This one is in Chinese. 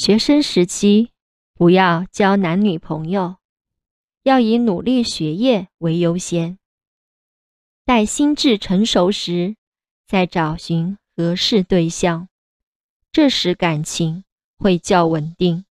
学生时期不要交男女朋友要以努力学业为优先。待心智成熟时再找寻合适对象这时感情会较稳定。